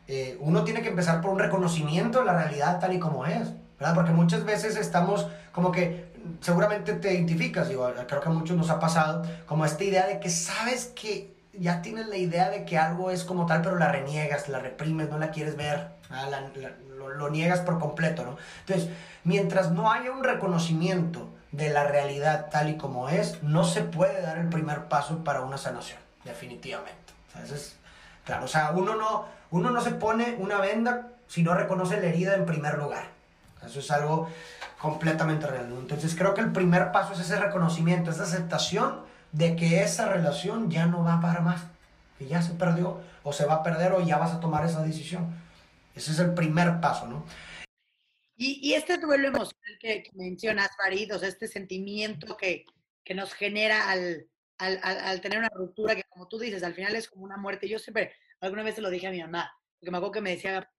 Eh, uno tiene que empezar por un reconocimiento de la realidad tal y como es, ¿verdad? Porque muchas veces estamos como que seguramente te identificas, digo, creo que a muchos nos ha pasado, como esta idea de que sabes que ya tienes la idea de que algo es como tal, pero la reniegas, la reprimes, no la quieres ver, lo, niegas por completo, ¿no? Entonces, mientras no haya un reconocimiento de la realidad tal y como es, no se puede dar el primer paso para una sanación, definitivamente. O sea, es, claro, o sea, uno no, uno no se pone una venda si no reconoce la herida en primer lugar. Eso es algo completamente real. Entonces creo que el primer paso es ese reconocimiento, esa aceptación de que esa relación ya no va para más, que ya se perdió o se va a perder o ya vas a tomar esa decisión. Ese es el primer paso, ¿no? Y, este duelo emocional que, mencionas, Farid, o sea, este sentimiento que, que nos genera al, al, al, tener una ruptura, que como tú dices, al final es como una muerte. Yo siempre, alguna vez se lo dije a mi mamá, porque me acuerdo que me decía,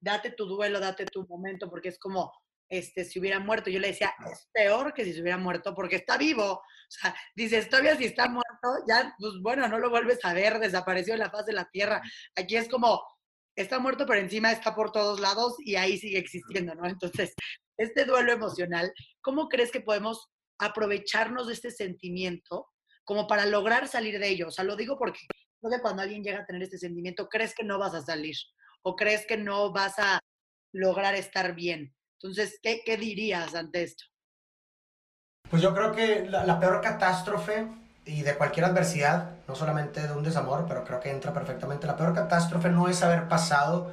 date tu duelo, date tu momento, porque es como, este, si hubiera muerto. Yo le decía, es peor que si se hubiera muerto, porque está vivo. O sea, dices, todavía si está muerto, ya, pues bueno, no lo vuelves a ver, desapareció en la faz de la tierra. Aquí es como, está muerto, pero encima está por todos lados y ahí sigue existiendo, ¿no? Entonces, este duelo emocional, ¿cómo crees que podemos aprovecharnos de este sentimiento como para lograr salir de ello? O sea, lo digo porque creo que cuando alguien llega a tener este sentimiento, crees que no vas a salir o crees que no vas a lograr estar bien. Entonces, ¿qué, qué dirías ante esto? Pues yo creo que la, la peor catástrofe y de cualquier adversidad, no solamente de un desamor, pero creo que entra perfectamente. La peor catástrofe no es haber pasado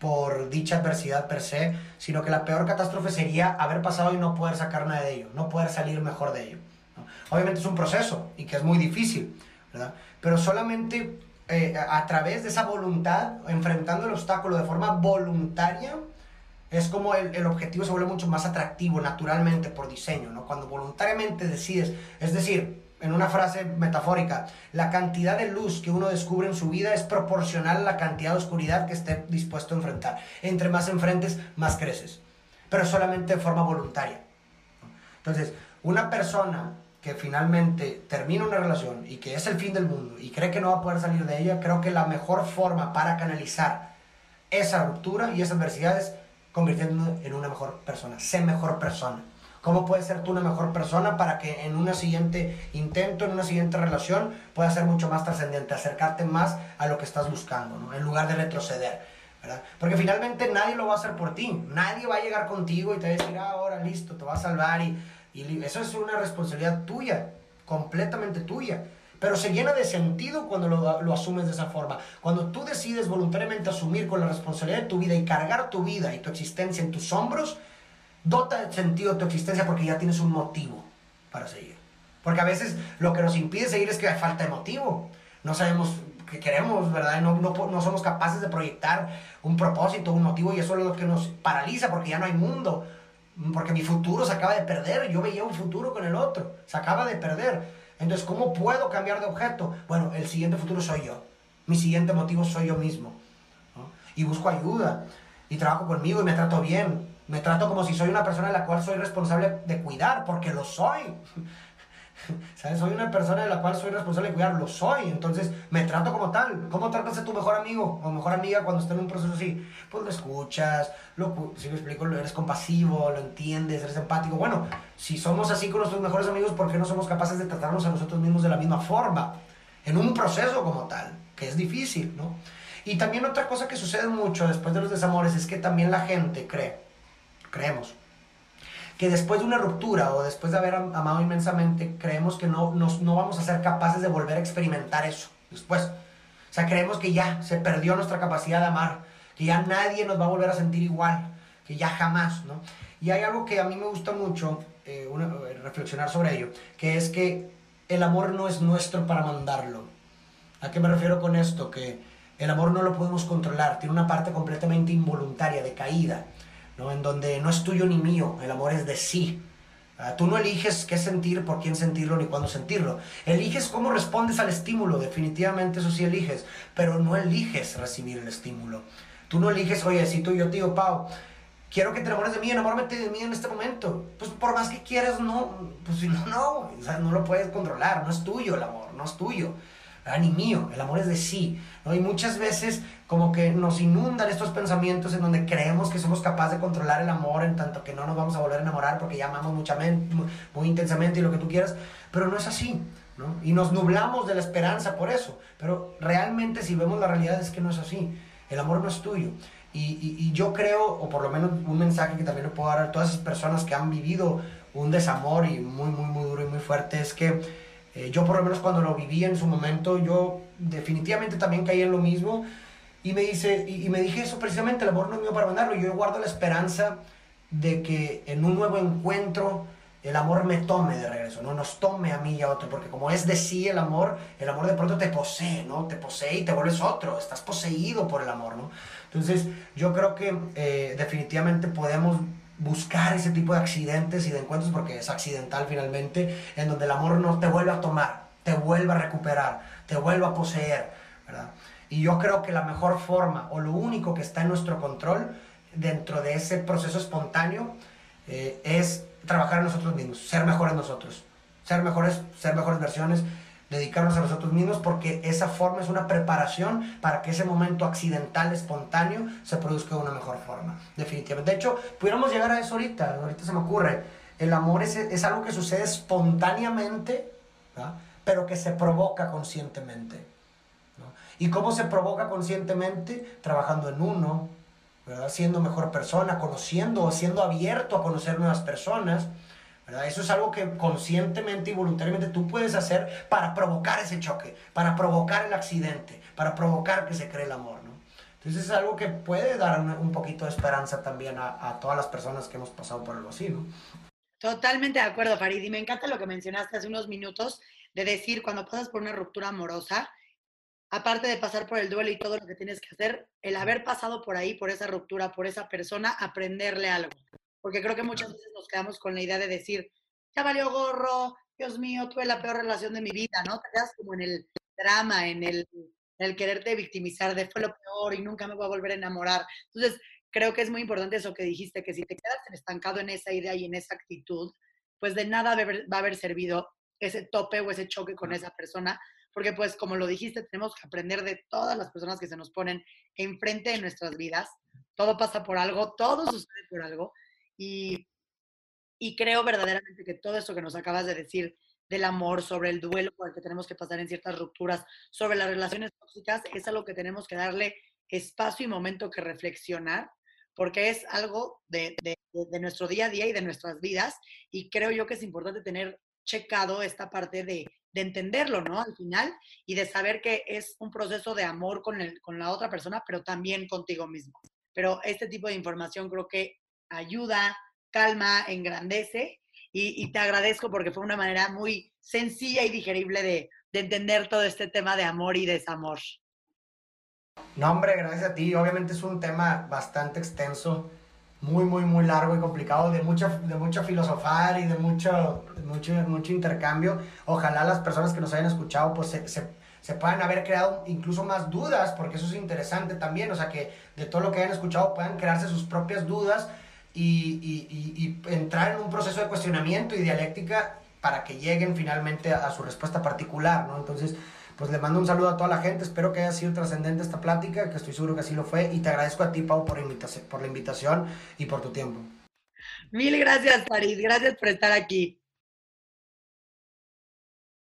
por dicha adversidad per se, sino que la peor catástrofe sería haber pasado y no poder sacar nada de ello, no poder salir mejor de ello. Obviamente es un proceso y que es muy difícil, ¿verdad? Pero solamente eh, a través de esa voluntad, enfrentando el obstáculo de forma voluntaria, es como el, el, objetivo se vuelve mucho más atractivo naturalmente por diseño, ¿no? Cuando voluntariamente decides, es decir, en una frase metafórica, la cantidad de luz que uno descubre en su vida es proporcional a la cantidad de oscuridad que esté dispuesto a enfrentar. Entre más enfrentes, más creces, pero solamente de forma voluntaria. Entonces, una persona que finalmente termina una relación y que es el fin del mundo y cree que no va a poder salir de ella, creo que la mejor forma para canalizar esa ruptura y esa adversidad es convirtiéndose en una mejor persona, ser mejor persona. ¿Cómo puedes ser tú una mejor persona para que en un siguiente intento, en una siguiente relación, puedas ser mucho más trascendente, acercarte más a lo que estás buscando, ¿no? en lugar de retroceder? ¿verdad? Porque finalmente nadie lo va a hacer por ti, nadie va a llegar contigo y te va a decir, ah, ahora listo, te va a salvar y, y eso es una responsabilidad tuya, completamente tuya pero se llena de sentido cuando lo, lo, asumes de esa forma. Cuando tú decides voluntariamente asumir con la responsabilidad de tu vida y cargar tu vida y tu existencia en tus hombros, dota de sentido tu existencia porque ya tienes un motivo para seguir. Porque a veces lo que nos impide seguir es que hay falta de motivo. No sabemos qué queremos, ¿verdad? No, no, no somos capaces de proyectar un propósito, un motivo y eso es lo que nos paraliza porque ya no hay mundo. Porque mi futuro se acaba de perder. Yo veía un futuro con el otro. Se acaba de perder. Entonces, ¿cómo puedo cambiar de objeto? Bueno, el siguiente futuro soy yo. Mi siguiente motivo soy yo mismo. Y busco ayuda. Y trabajo conmigo y me trato bien Me trato como si soy una persona de la cual soy responsable de cuidar, porque lo soy. ¿Sabes? Soy una persona de la cual soy responsable de cuidar, lo soy. Entonces me trato como tal. ¿Cómo tratas a tu mejor amigo o mejor amiga cuando está en un proceso así? Pues lo escuchas, lo, si me explico, eres compasivo, lo entiendes, eres empático. Bueno, si somos así con nuestros mejores amigos, ¿por qué no somos capaces de tratarnos a nosotros mismos de la misma forma? En un proceso como tal, que es difícil, ¿no? Y también otra cosa que sucede mucho después de los desamores es que también la gente cree, creemos, que después de una ruptura o después de haber amado inmensamente, creemos que no, nos, no vamos a ser capaces de volver a experimentar eso después. O sea, creemos que ya se perdió nuestra capacidad de amar, que ya nadie nos va a volver a sentir igual, que ya jamás, ¿no? Y hay algo que a mí me gusta mucho eh, eh, reflexionar sobre ello, que es que el amor no es nuestro para mandarlo. ¿A qué me refiero con esto? Que el amor no lo podemos controlar, tiene una parte completamente involuntaria, de caída. ¿No? En donde no es tuyo ni mío, el amor es de sí. Ah, tú no eliges qué sentir, por quién sentirlo, ni cuándo sentirlo. Eliges cómo respondes al estímulo, definitivamente eso sí eliges, pero no eliges recibir el estímulo. Tú no eliges, oye, si tú y yo, tío Pau, quiero que te enamores de mí, enamórate de mí en este momento. Pues por más que quieras, no, pues no, no, o sea, no lo puedes controlar, no es tuyo el amor, no es tuyo. Ni mío, el amor es de sí. ¿no? Y muchas veces como que nos inundan estos pensamientos en donde creemos que somos capaces de controlar el amor en tanto que no nos vamos a volver a enamorar porque ya amamos muchamente, muy intensamente y lo que tú quieras, pero no es así. ¿no? Y nos nublamos de la esperanza por eso, pero realmente si vemos la realidad es que no es así. El amor no es tuyo. Y, y, yo creo, o por lo menos un mensaje que también le puedo dar a todas esas personas que han vivido un desamor y muy, muy, muy duro y muy fuerte, es que eh, yo por lo menos cuando lo viví en su momento, yo definitivamente también caí en lo mismo. Y me, dice, y, me dije eso precisamente, el amor no es mío para mandarlo. Yo guardo la esperanza de que en un nuevo encuentro el amor me tome de regreso, no nos tome a mí y a otro, porque como es de sí el amor, el amor de pronto te posee, ¿no? Te posee y te vuelves otro, estás poseído por el amor, ¿no? Entonces yo creo que eh, definitivamente podemos buscar ese tipo de accidentes y de encuentros, porque es accidental finalmente, en donde el amor no te vuelve a tomar, te vuelve a recuperar, te vuelve a poseer, ¿verdad? Y yo creo que la mejor forma o lo único que está en nuestro control dentro de ese proceso espontáneo eh, es trabajar en nosotros mismos, ser mejores nosotros, ser mejores, ser mejores versiones, dedicarnos a nosotros mismos porque esa forma es una preparación para que ese momento accidental, espontáneo, se produzca de una mejor forma, definitivamente. De hecho, pudiéramos llegar a eso ahorita, ahorita se me ocurre. El amor es, es algo que sucede espontáneamente, pero que se provoca conscientemente. ¿Y cómo se provoca conscientemente? Trabajando en uno, ¿verdad? siendo mejor persona, conociendo, siendo abierto a conocer nuevas personas eso es algo que conscientemente y voluntariamente tú puedes hacer para provocar ese choque, para provocar el accidente, para provocar que se cree el amor, ¿no? Entonces es algo que puede dar un, poquito de esperanza también a, todas las personas que hemos pasado por algo así, ¿no? Totalmente de acuerdo, Farid. Y me encanta lo que mencionaste hace unos minutos de decir, cuando pasas por una ruptura amorosa, aparte de pasar por el duelo y todo lo que tienes que hacer, el haber pasado por ahí, por esa ruptura, por esa persona, aprenderle algo porque creo que muchas veces nos quedamos con la idea de decir, ya valió gorro, Dios mío, tuve la peor relación de mi vida, ¿no? Te quedas como en el drama, en el, el quererte victimizar de fue lo peor y nunca me voy a volver a enamorar. Entonces, creo que es muy importante eso que dijiste, que si te quedas estancado en esa idea y en esa actitud, pues de nada va a haber servido ese tope o ese choque con esa persona, porque pues como lo dijiste, tenemos que aprender de todas las personas que se nos ponen enfrente de nuestras vidas. Todo pasa por algo, todo sucede por algo. Y, y creo verdaderamente que todo eso que nos acabas de decir del amor, sobre el duelo por el que tenemos que pasar en ciertas rupturas, sobre las relaciones tóxicas, es algo que tenemos que darle espacio y momento que reflexionar, porque es algo de, de, de, nuestro día a día y de nuestras vidas, y creo yo que es importante tener checado esta parte de, de entenderlo, ¿no? Al final, y de saber que es un proceso de amor con, el, con la otra persona, pero también contigo mismo. Pero este tipo de información creo que ayuda, calma, engrandece. Y, te agradezco porque fue una manera muy sencilla y digerible de, entender todo este tema de amor y desamor. No, hombre, gracias a ti. Obviamente es un tema bastante extenso, muy, muy, muy largo y complicado, de mucho, de mucho filosofar y de mucho, mucho, mucho intercambio. Ojalá las personas que nos hayan escuchado pues se, se, puedan haber creado incluso más dudas, porque eso es interesante también, o sea, que de todo lo que hayan escuchado puedan crearse sus propias dudas y, y, entrar en un proceso de cuestionamiento y dialéctica para que lleguen finalmente a, su respuesta particular, ¿no? Entonces, pues le mando un saludo a toda la gente, espero que haya sido trascendente esta plática, que estoy seguro que así lo fue, y te agradezco a ti, Pau, por, por la invitación y por tu tiempo. Mil gracias, Farid, gracias por estar aquí.